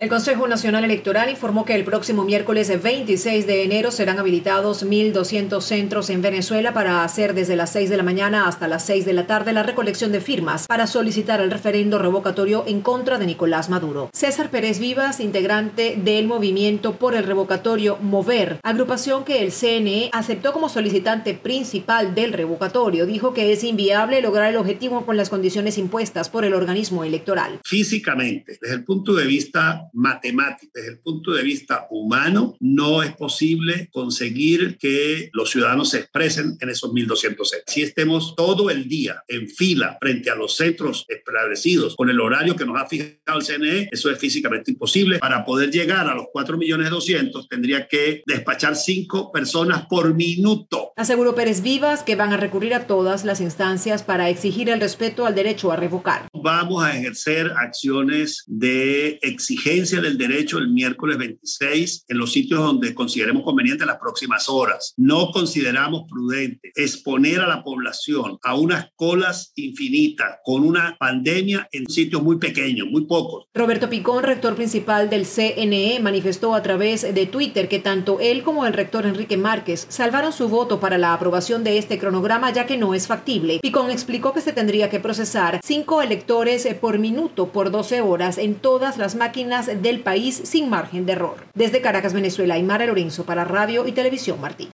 El Consejo Nacional Electoral informó que el próximo miércoles 26 de enero serán habilitados 1.200 centros en Venezuela para hacer desde las 6 de la mañana hasta las 6 de la tarde la recolección de firmas para solicitar el referendo revocatorio en contra de Nicolás Maduro. César Pérez Vivas, integrante del movimiento por el revocatorio Mover, agrupación que el CNE aceptó como solicitante principal del revocatorio, dijo que es inviable lograr el objetivo con las condiciones impuestas por el organismo electoral. Físicamente, desde el punto de vista matemática, desde el punto de vista humano, no es posible conseguir que los ciudadanos se expresen en esos 1.200 centros. Si estemos todo el día en fila frente a los centros establecidos con el horario que nos ha fijado el CNE, eso es físicamente imposible. Para poder llegar a los 4.200.000 tendría que despachar cinco personas por minuto. Aseguró Pérez Vivas que van a recurrir a todas las instancias para exigir el respeto al derecho a revocar. Vamos a ejercer acciones de exigencia del derecho el miércoles 26 en los sitios donde consideremos conveniente las próximas horas. No consideramos prudente exponer a la población a unas colas infinitas con una pandemia en sitios muy pequeños, muy pocos. Roberto Picón, rector principal del CNE, manifestó a través de Twitter que tanto él como el rector Enrique Márquez salvaron su voto para la aprobación de este cronograma ya que no es factible. Picón explicó que se tendría que procesar cinco electores por minuto por 12 horas en todas las máquinas del país sin margen de error. Desde Caracas, Venezuela, Aymara Lorenzo para Radio y Televisión Martí.